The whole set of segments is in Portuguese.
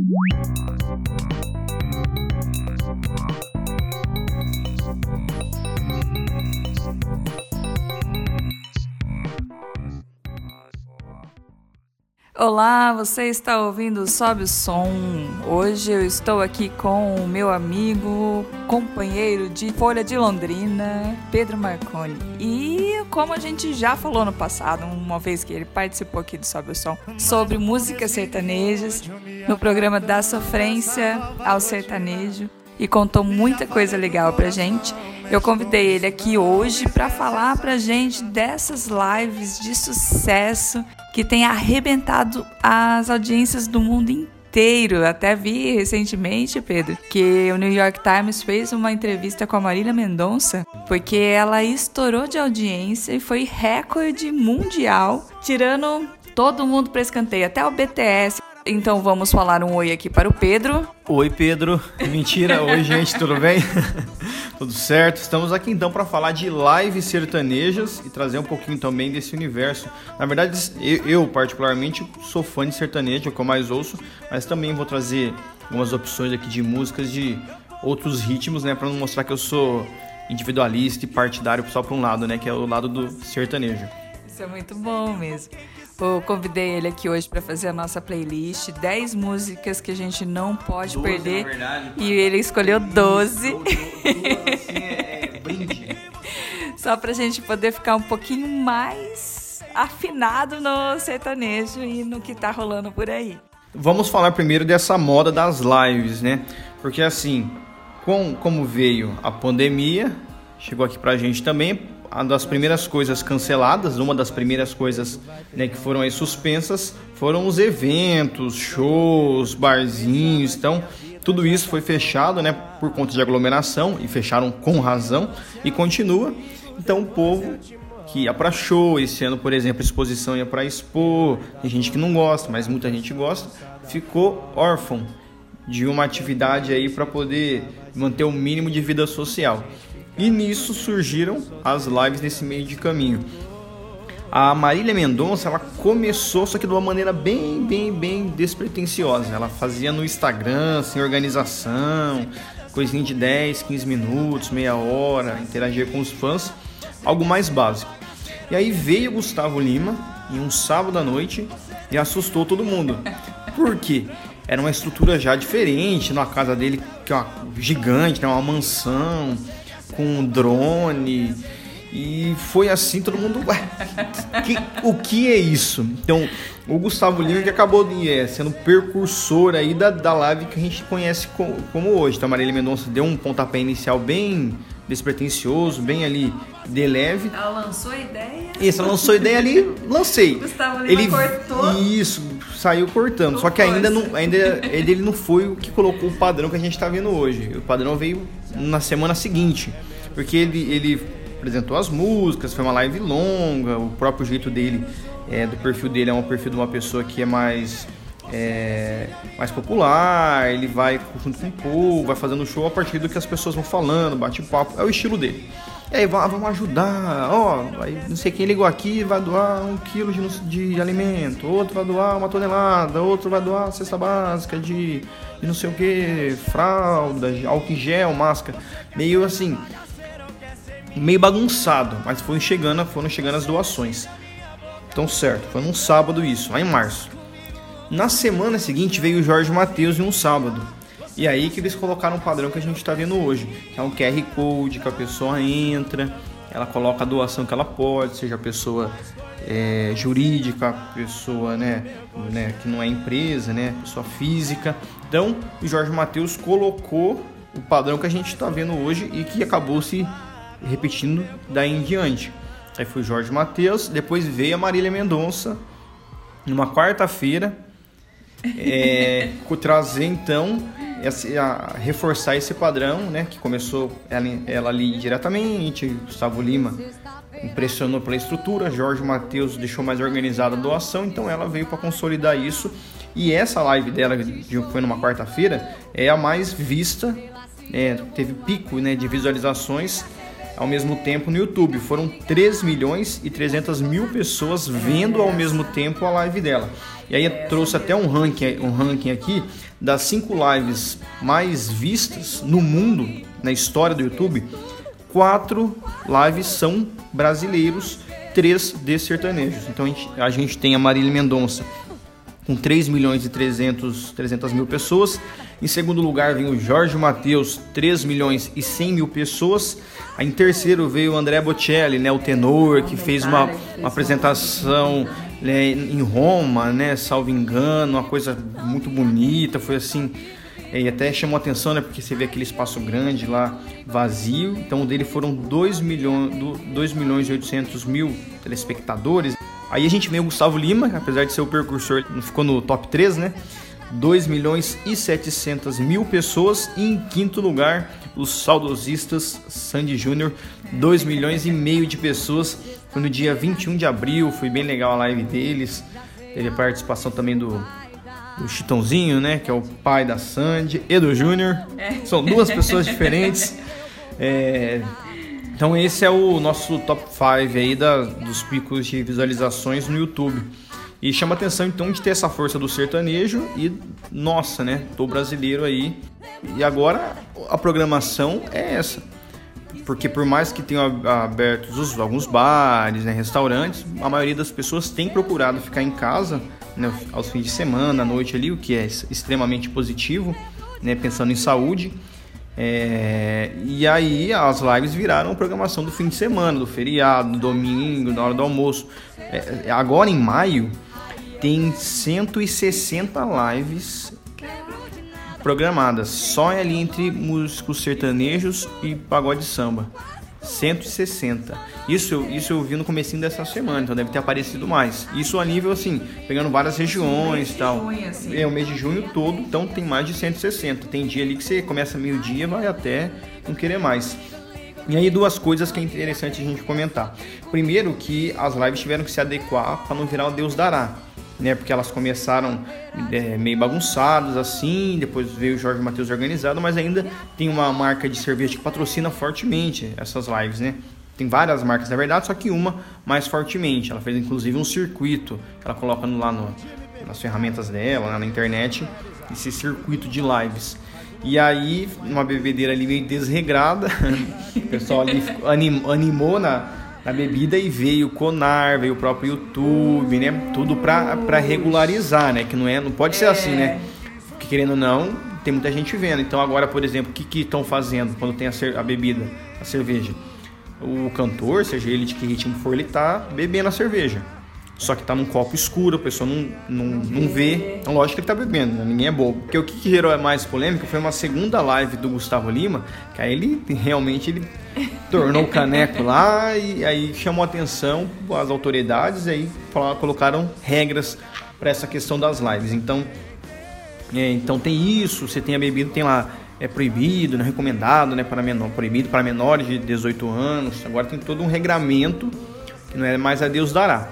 Awesome. Olá, você está ouvindo Sobe o Som. Hoje eu estou aqui com o meu amigo, companheiro de Folha de Londrina, Pedro Marconi. E como a gente já falou no passado, uma vez que ele participou aqui do Sobe o Som, sobre músicas sertanejas, no programa Da Sofrência ao Sertanejo, e contou muita coisa legal pra gente. Eu convidei ele aqui hoje para falar pra gente dessas lives de sucesso que tem arrebentado as audiências do mundo inteiro. Até vi recentemente, Pedro, que o New York Times fez uma entrevista com a Marília Mendonça, porque ela estourou de audiência e foi recorde mundial, tirando todo mundo para escanteio, até o BTS. Então vamos falar um oi aqui para o Pedro. Oi, Pedro. Mentira. oi, gente, tudo bem? tudo certo? Estamos aqui então para falar de lives sertanejas e trazer um pouquinho também desse universo. Na verdade, eu, particularmente sou fã de sertanejo, é o que eu mais ouço, mas também vou trazer algumas opções aqui de músicas de outros ritmos, né, para não mostrar que eu sou individualista e partidário só para um lado, né, que é o lado do sertanejo. Isso é muito bom mesmo. Eu convidei ele aqui hoje para fazer a nossa playlist, 10 músicas que a gente não pode 12, perder. Verdade, e ele escolheu 12. 12, 12 assim, é, é brinde. Só pra gente poder ficar um pouquinho mais afinado no sertanejo e no que tá rolando por aí. Vamos falar primeiro dessa moda das lives, né? Porque assim, com, como veio a pandemia, chegou aqui pra gente também, uma das primeiras coisas canceladas, uma das primeiras coisas né, que foram aí suspensas, foram os eventos, shows, barzinhos. Então, tudo isso foi fechado né, por conta de aglomeração e fecharam com razão e continua. Então, o povo que ia para show, esse ano, por exemplo, a exposição ia para expor, tem gente que não gosta, mas muita gente gosta, ficou órfão de uma atividade aí para poder manter o mínimo de vida social. E nisso surgiram as lives nesse meio de caminho. A Marília Mendonça, ela começou, só que de uma maneira bem, bem, bem despretensiosa. Ela fazia no Instagram, sem organização, coisinha de 10, 15 minutos, meia hora, interagia com os fãs, algo mais básico. E aí veio Gustavo Lima em um sábado à noite e assustou todo mundo. Por quê? Era uma estrutura já diferente, na casa dele, que é uma gigante, né? uma mansão com drone. E foi assim, todo mundo. Que, o que é isso? Então, o Gustavo Lima que acabou é, sendo percursor aí da, da live que a gente conhece como, como hoje. Então, a Marília Mendonça deu um pontapé inicial bem despretensioso, bem ali de leve. Ela lançou a ideia. Isso, ela lançou a ideia ali, lancei. Gustavo Lima ele cortou. Isso, saiu cortando. Só que ainda não, ainda ele, ele não foi o que colocou o padrão que a gente está vendo hoje. O padrão veio na semana seguinte, porque ele, ele apresentou as músicas, foi uma live longa, o próprio jeito dele, é, do perfil dele é um perfil de uma pessoa que é mais é, mais popular, ele vai junto com o povo, vai fazendo show a partir do que as pessoas vão falando, bate papo, é o estilo dele. E aí, vamos ajudar, ó, não sei quem ligou aqui vai doar um quilo de, de alimento, outro vai doar uma tonelada, outro vai doar cesta básica de, de não sei o que, fralda, álcool gel, máscara, meio assim, meio bagunçado, mas foram chegando, foram chegando as doações. Então certo, foi num sábado isso, lá em março. Na semana seguinte veio o Jorge Matheus em um sábado. E aí que eles colocaram o padrão que a gente está vendo hoje, que é um QR Code que a pessoa entra, ela coloca a doação que ela pode, seja pessoa é, jurídica, pessoa né, né, que não é empresa, né, pessoa física. Então o Jorge Matheus colocou o padrão que a gente está vendo hoje e que acabou se repetindo daí em diante. Aí foi o Jorge Matheus, depois veio a Marília Mendonça numa quarta-feira é, trazer então esse, a, reforçar esse padrão, né, que começou ela, ela ali diretamente, Gustavo Lima impressionou pela estrutura, Jorge Matheus deixou mais organizada a doação, então ela veio para consolidar isso. E essa live dela, que foi numa quarta-feira, é a mais vista, é, teve pico né, de visualizações ao mesmo tempo no YouTube. Foram 3 milhões e 300 mil pessoas vendo ao mesmo tempo a live dela. E aí trouxe até um ranking, um ranking aqui das cinco lives mais vistas no mundo, na história do YouTube. Quatro lives são brasileiros, três de sertanejos. Então a gente, a gente tem a Marília Mendonça com 3 milhões e 300, 300 mil pessoas. Em segundo lugar vem o Jorge Matheus, 3 milhões e 100 mil pessoas. Aí, em terceiro veio o André Bocelli, né, o tenor, que fez uma, uma apresentação né, em Roma, né, salvo engano, uma coisa muito bonita, foi assim... E até chamou atenção, né? Porque você vê aquele espaço grande lá vazio. Então, o dele foram 2 milhões, 2 milhões e 800 mil telespectadores. Aí a gente vem o Gustavo Lima, apesar de ser o percursor, não ficou no top 3, né? 2 milhões e 700 mil pessoas. E em quinto lugar, os saudosistas Sandy Júnior, 2 milhões e meio de pessoas. Foi no dia 21 de abril, foi bem legal a live deles. Teve a participação também do, do Chitãozinho, né? Que é o pai da Sandy, e do Júnior. É. São duas pessoas diferentes. É, então esse é o nosso top 5 aí da, dos picos de visualizações no YouTube. E chama atenção então de ter essa força do sertanejo e nossa, né? Tô brasileiro aí. E agora a programação é essa. Porque por mais que tenham abertos alguns bares, né, restaurantes, a maioria das pessoas tem procurado ficar em casa né, aos fins de semana, à noite ali, o que é extremamente positivo, né, pensando em saúde. É, e aí as lives viraram programação do fim de semana, do feriado, do domingo, na hora do almoço. É, agora em maio tem 160 lives programadas, só ali entre músicos sertanejos e pagode samba. 160. Isso, isso eu vi no comecinho dessa semana, então deve ter aparecido mais. Isso a nível assim, pegando várias regiões e tal. Junho, assim. É o mês de junho todo, então tem mais de 160. Tem dia ali que você começa meio-dia, vai até não querer mais. E aí duas coisas que é interessante a gente comentar. Primeiro que as lives tiveram que se adequar para não virar o Deus dará né? Porque elas começaram é, meio bagunçadas assim, depois veio o Jorge Matheus organizado, mas ainda tem uma marca de cerveja que patrocina fortemente essas lives, né? Tem várias marcas na verdade, só que uma mais fortemente. Ela fez inclusive um circuito que ela coloca lá no, nas ferramentas dela, na internet, esse circuito de lives. E aí, uma bebedeira ali meio desregrada, o pessoal ali animou na, na bebida e veio o Conar, veio o próprio YouTube, né? Tudo para regularizar, né? Que não é, não pode ser assim, né? Porque querendo ou não, tem muita gente vendo. Então agora, por exemplo, o que estão fazendo quando tem a, a, bebida, a cerveja? O cantor, seja ele de que ritmo for, ele tá bebendo a cerveja. Só que tá num copo escuro, a pessoa não, não, não vê. Então, lógico que ele tá bebendo, né? ninguém é bobo. Porque o que, que gerou mais polêmica foi uma segunda live do Gustavo Lima, que aí ele realmente ele tornou o caneco lá e aí chamou atenção as autoridades e aí colocaram regras para essa questão das lives. Então, é, então tem isso, você tem a bebida, tem lá é proibido, não é recomendado, né, para menor, proibido para menores de 18 anos. Agora tem todo um regramento que não é mais a Deus dará.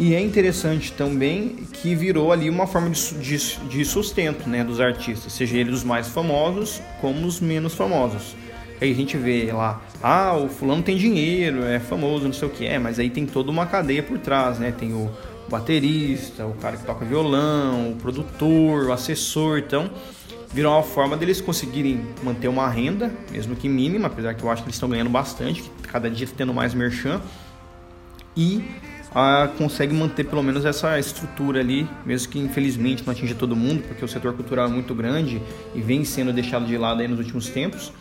E é interessante também que virou ali uma forma de, de, de sustento né, dos artistas, seja eles os mais famosos como os menos famosos. Aí a gente vê lá, ah, o fulano tem dinheiro, é famoso, não sei o que é, mas aí tem toda uma cadeia por trás, né? Tem o baterista, o cara que toca violão, o produtor, o assessor, então virou uma forma deles conseguirem manter uma renda, mesmo que mínima, apesar que eu acho que eles estão ganhando bastante, cada dia está tendo mais merchan, e ah, consegue manter pelo menos essa estrutura ali, mesmo que infelizmente não atinja todo mundo, porque o setor cultural é muito grande e vem sendo deixado de lado aí nos últimos tempos.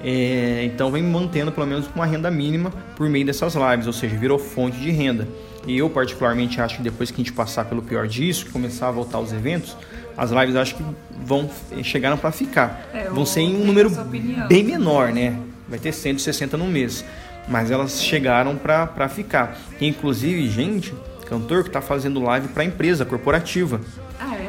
É, então vem mantendo pelo menos uma renda mínima por meio dessas lives, ou seja, virou fonte de renda. E eu particularmente acho que depois que a gente passar pelo pior disso, começar a voltar os eventos, as lives acho que vão chegaram para ficar. É, vão ser em um número bem menor, né? Vai ter 160 no mês, mas elas chegaram para ficar. Tem inclusive gente, cantor que está fazendo live para empresa corporativa.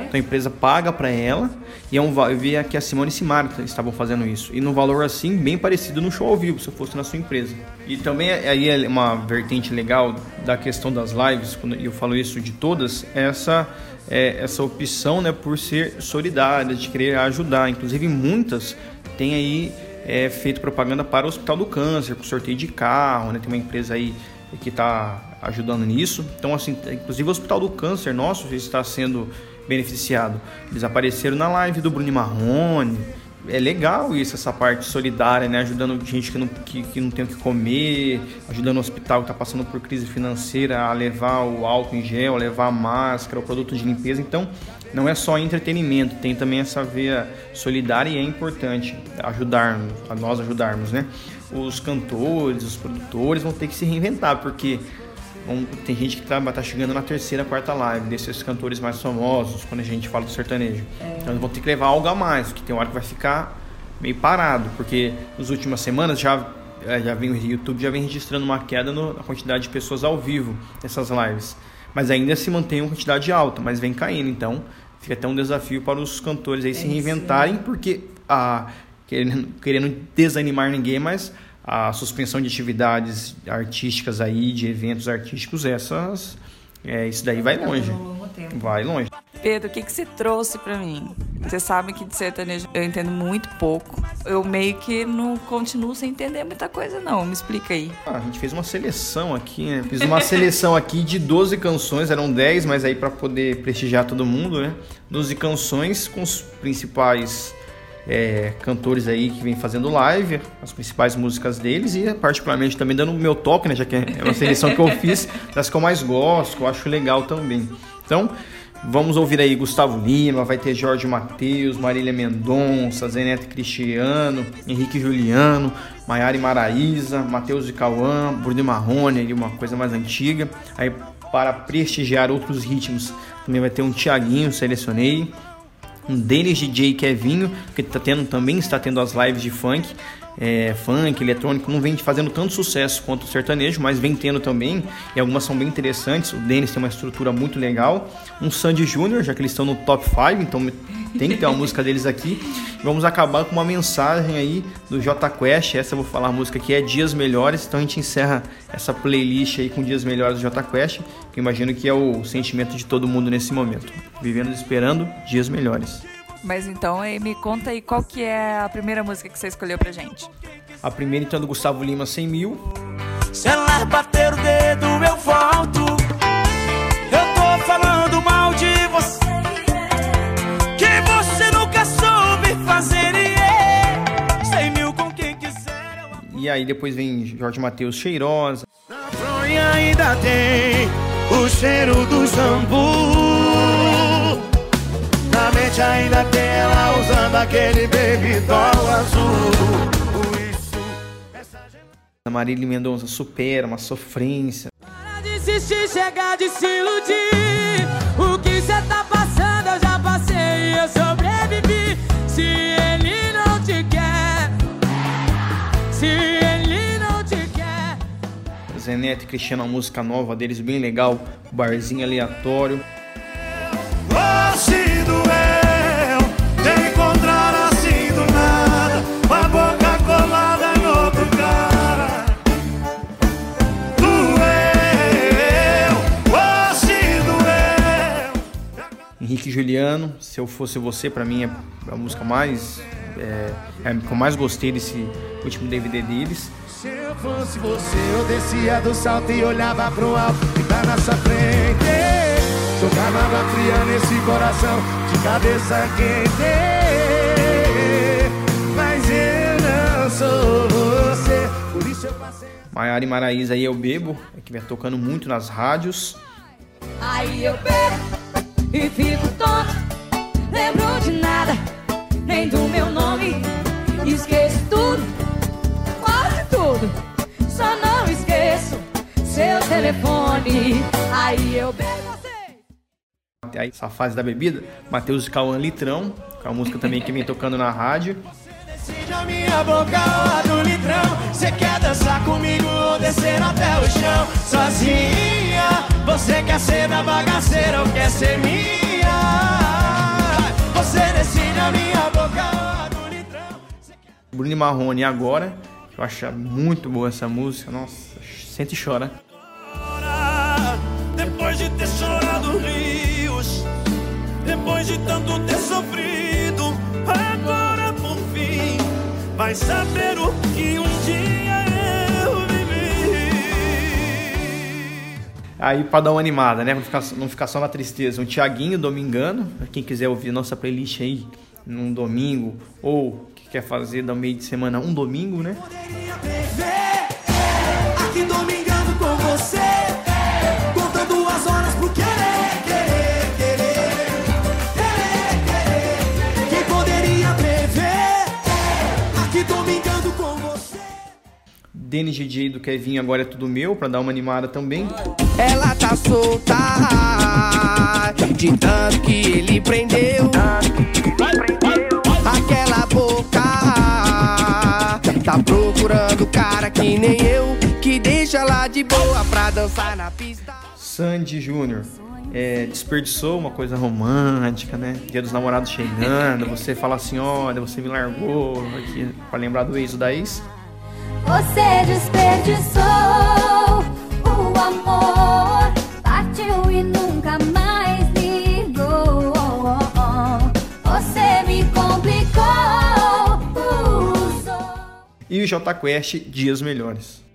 Então a empresa paga para ela e é um eu vi aqui a Simone e Simara estavam fazendo isso e no valor assim bem parecido no show ao vivo se eu fosse na sua empresa. E também aí é uma vertente legal da questão das lives, quando eu falo isso de todas, é essa é, essa opção, né, por ser solidária, de querer ajudar. Inclusive muitas têm aí é feito propaganda para o Hospital do Câncer, com sorteio de carro, né? Tem uma empresa aí que está ajudando nisso. Então, assim, inclusive o Hospital do Câncer nosso está sendo beneficiado. Eles apareceram na live do Bruno Marrone. É legal isso, essa parte solidária, né? Ajudando gente que não, que, que não tem o que comer, ajudando o hospital que está passando por crise financeira a levar o álcool em gel, a levar a máscara, o produto de limpeza. Então, não é só entretenimento, tem também essa veia solidária e é importante ajudarmos, a nós ajudarmos, né? Os cantores, os produtores vão ter que se reinventar, porque tem gente que está tá chegando na terceira, quarta live desses cantores mais famosos, quando a gente fala do sertanejo. É. Então eles vão ter que levar algo a mais, que tem hora que vai ficar meio parado, porque nas últimas semanas já é, já vem o YouTube já vem registrando uma queda no, na quantidade de pessoas ao vivo nessas lives. Mas ainda se mantém uma quantidade alta, mas vem caindo. Então fica até um desafio para os cantores aí é se reinventarem, porque a, querendo, querendo desanimar ninguém, mas a suspensão de atividades artísticas aí, de eventos artísticos, essas, é, isso daí vai longe. Vai longe. Pedro, o que, que você trouxe para mim? Você sabe que de sertanejo eu entendo muito pouco. Eu meio que não continuo sem entender muita coisa, não. Me explica aí. Ah, a gente fez uma seleção aqui, né? Fiz uma seleção aqui de 12 canções, eram 10, mas aí para poder prestigiar todo mundo, né? 12 canções com os principais é, cantores aí que vem fazendo live, as principais músicas deles e particularmente também dando o meu toque, né, já que é uma seleção que eu fiz, das que eu mais gosto, que eu acho legal também. Então, vamos ouvir aí Gustavo Lima, vai ter Jorge Matheus, Marília Mendonça, Zenete Cristiano, Henrique Juliano, Maiara Maraíza, Matheus de Cauã, Bruno Marrone, uma coisa mais antiga. Aí para prestigiar outros ritmos, também vai ter um Tiaguinho, selecionei um Denis DJ Kevinho, que tá tendo, também está tendo as lives de funk, é, funk, eletrônico, não vem fazendo tanto sucesso quanto o sertanejo, mas vem tendo também, e algumas são bem interessantes. O Denis tem uma estrutura muito legal. Um Sandy Júnior, já que eles estão no top 5, então tem que ter uma música deles aqui. Vamos acabar com uma mensagem aí do J Quest. Essa eu vou falar a música que é Dias Melhores. Então a gente encerra essa playlist aí com Dias Melhores do J Quest, que eu imagino que é o sentimento de todo mundo nesse momento. Vivendo e esperando dias melhores. Mas então, me conta aí qual que é a primeira música que você escolheu pra gente. A primeira então é do Gustavo Lima, 100 mil. Se ela bater o dedo, eu volto. Eu tô falando mal de você. Que você nunca soube fazer. E 100 mil com quem quiser. E aí depois vem Jorge Matheus, Cheirosa. Na fronha ainda tem o cheiro do jambu mente ainda tem ela usando aquele baby doll azul. A Marília Mendonça supera uma sofrência. Para de desistir, chega de se iludir. O que cê tá passando eu já passei e eu sobrevivi. Se ele não te quer, se ele não te quer. Zenete e Cristiano, a música nova deles, bem legal. Barzinho aleatório. Henrique Juliano, Se Eu Fosse Você, para mim é a música mais. É, é, que eu mais gostei desse último DVD deles. Se eu fosse você, eu descia do salto e olhava pro alto e tá na sua frente. Jogava água fria nesse coração de cabeça quente. Mas eu não sou você, por isso eu passei. Maiara e Maraísa aí eu bebo, é que vem tocando muito nas rádios. Aí eu bebo e fico tonto. Lembro de nada, nem do meu nome. Esqueço tudo, quase tudo. Só não esqueço seu telefone. Aí eu bebo você. Aí, essa fase da bebida, Matheus Cauã Litrão, com a música também que vem tocando na rádio. Decide a minha boca do litrão. Você quer dançar comigo ou descer até o chão? Sozinha, você quer ser da bagaceira ou quer ser minha? Você decide a minha boca. Bruno Marrone agora, eu acho muito boa essa música. Nossa, sente e chora. Vai saber o que um dia eu vivi. Aí pra dar uma animada, né? Não ficar, não ficar só na tristeza. Um Tiaguinho Domingano, pra quem quiser ouvir nossa playlist aí num domingo, ou que quer fazer da meio de semana um domingo, né? Poderia domingando com você? Denis DJ do Kevinho agora é tudo meu, pra dar uma animada também. Ela tá solta de tanto que ele prendeu. Aquela boca tá procurando cara que nem eu que deixa lá de boa pra dançar na pista. Sandy Júnior. É, desperdiçou uma coisa romântica, né? Dia dos namorados chegando, você fala assim, olha, você me largou aqui pra lembrar do ex da ex. Você desperdiçou o amor, partiu e nunca mais ligou. Você me complicou, usou. E o J Quest, Dias Melhores.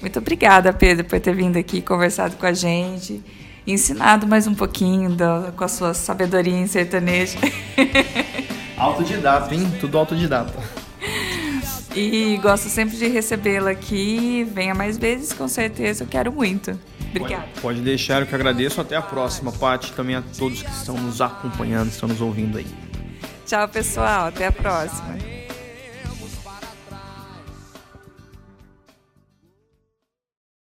Muito obrigada, Pedro, por ter vindo aqui conversado com a gente, ensinado mais um pouquinho da- com a sua sabedoria em sertanejo. Autodidata, hein? Tudo autodidata. E gosto sempre de recebê-la aqui. Venha mais vezes, com certeza. Eu quero muito. Obrigada. Pode, pode deixar, eu que agradeço. Até a próxima, Paty. Também a todos que estão nos acompanhando, estão nos ouvindo aí. Tchau, pessoal. Até a próxima.